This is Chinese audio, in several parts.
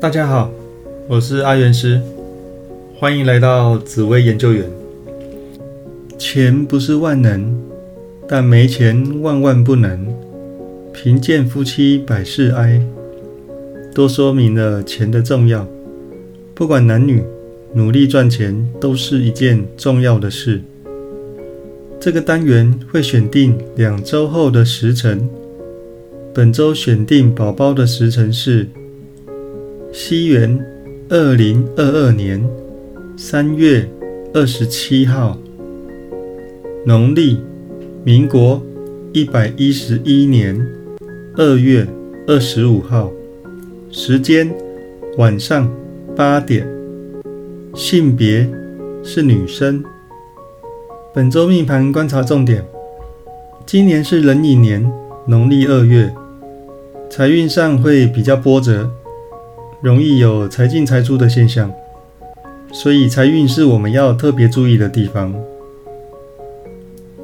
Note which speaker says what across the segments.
Speaker 1: 大家好，我是阿元师，欢迎来到紫薇研究员。钱不是万能，但没钱万万不能。贫贱夫妻百事哀，都说明了钱的重要。不管男女，努力赚钱都是一件重要的事。这个单元会选定两周后的时辰，本周选定宝宝的时辰是。西元二零二二年三月二十七号，农历民国一百一十一年二月二十五号，时间晚上八点，性别是女生。本周命盘观察重点：今年是壬寅年农历二月，财运上会比较波折。容易有财进财出的现象，所以财运是我们要特别注意的地方。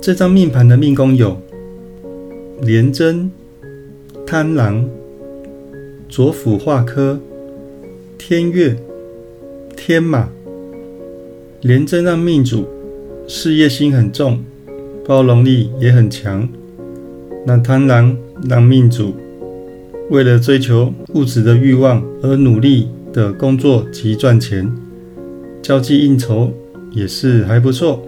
Speaker 1: 这张命盘的命宫有廉贞、贪狼、左辅化科、天月、天马。廉贞让命主事业心很重，包容力也很强。那贪狼让命主。为了追求物质的欲望而努力的工作及赚钱，交际应酬也是还不错。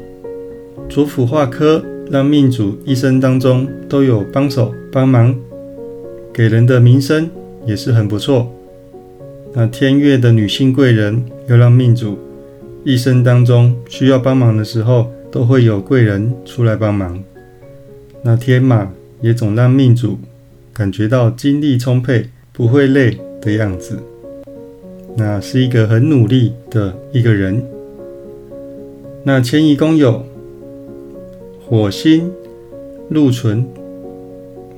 Speaker 1: 左辅化科让命主一生当中都有帮手帮忙，给人的名声也是很不错。那天月的女性贵人又让命主一生当中需要帮忙的时候都会有贵人出来帮忙。那天马也总让命主。感觉到精力充沛，不会累的样子，那是一个很努力的一个人。那迁移宫有火星、禄存、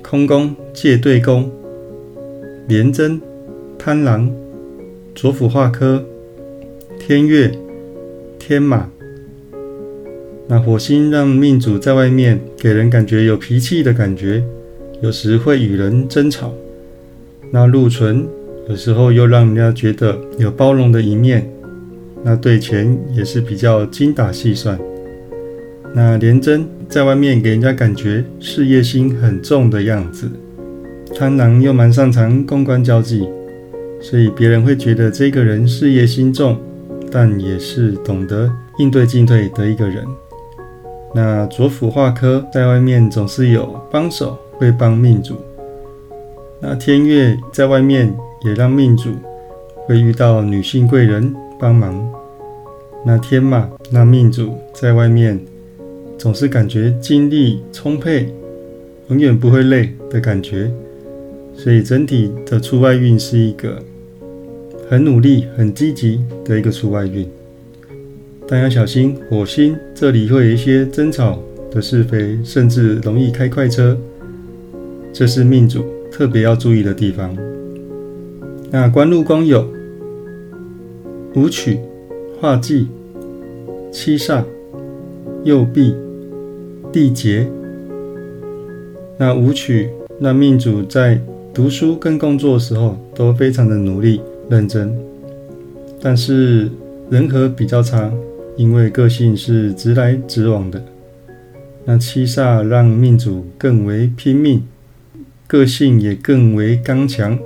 Speaker 1: 空宫、借对宫、廉贞、贪狼、左辅化科、天月、天马。那火星让命主在外面给人感觉有脾气的感觉。有时会与人争吵，那禄存有时候又让人家觉得有包容的一面，那对钱也是比较精打细算。那廉贞在外面给人家感觉事业心很重的样子，贪狼又蛮擅长公关交际，所以别人会觉得这个人事业心重，但也是懂得应对进退的一个人。那左辅化科在外面总是有帮手。会帮命主，那天月在外面也让命主会遇到女性贵人帮忙。那天马那命主在外面总是感觉精力充沛，永远不会累的感觉，所以整体的出外运是一个很努力、很积极的一个出外运。但要小心火星这里会有一些争吵的是非，甚至容易开快车。这是命主特别要注意的地方。那官禄宫有武曲、化忌、七煞、右弼、地劫。那武曲，那命主在读书跟工作的时候都非常的努力认真，但是人和比较差，因为个性是直来直往的。那七煞让命主更为拼命。个性也更为刚强，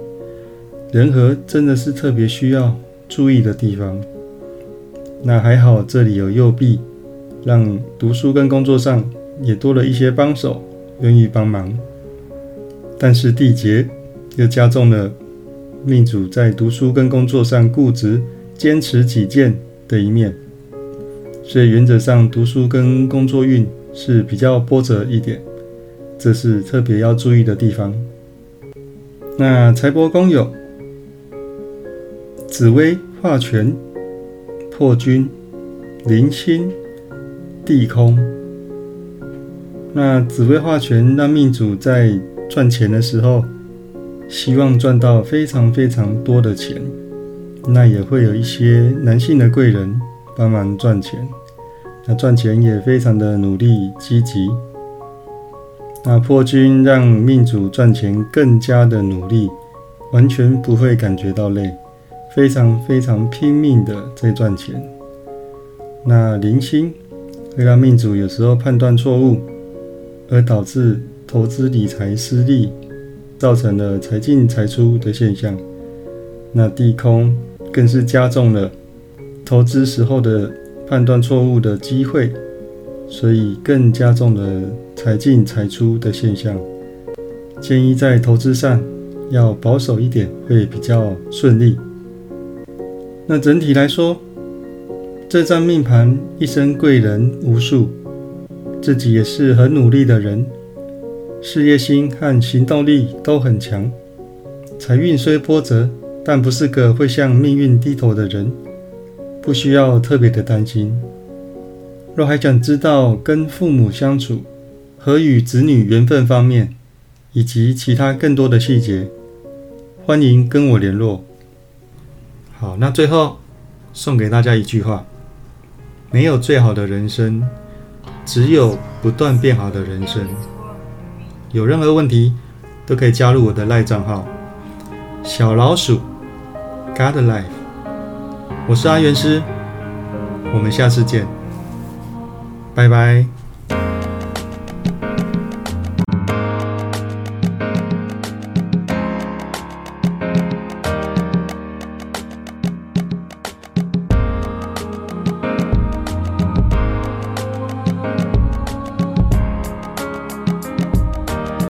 Speaker 1: 人和真的是特别需要注意的地方。那还好，这里有右臂，让读书跟工作上也多了一些帮手，愿意帮忙。但是地劫又加重了命主在读书跟工作上固执、坚持己见的一面，所以原则上读书跟工作运是比较波折一点。这是特别要注意的地方。那财帛宫有紫薇化权、破军、零星、地空。那紫薇化权让命主在赚钱的时候，希望赚到非常非常多的钱。那也会有一些男性的贵人帮忙赚钱。那赚钱也非常的努力积极。那破军让命主赚钱更加的努力，完全不会感觉到累，非常非常拼命的在赚钱。那零星会让命主有时候判断错误，而导致投资理财失利，造成了财进财出的现象。那地空更是加重了投资时候的判断错误的机会，所以更加重了财进财出的现象。建议在投资上要保守一点，会比较顺利。那整体来说，这张命盘一生贵人无数，自己也是很努力的人，事业心和行动力都很强。财运虽波折，但不是个会向命运低头的人，不需要特别的担心。若还想知道跟父母相处和与子女缘分方面，以及其他更多的细节，欢迎跟我联络。好，那最后送给大家一句话：没有最好的人生，只有不断变好的人生。有任何问题都可以加入我的赖账号小老鼠 God Life。我是阿元师，我们下次见，拜拜。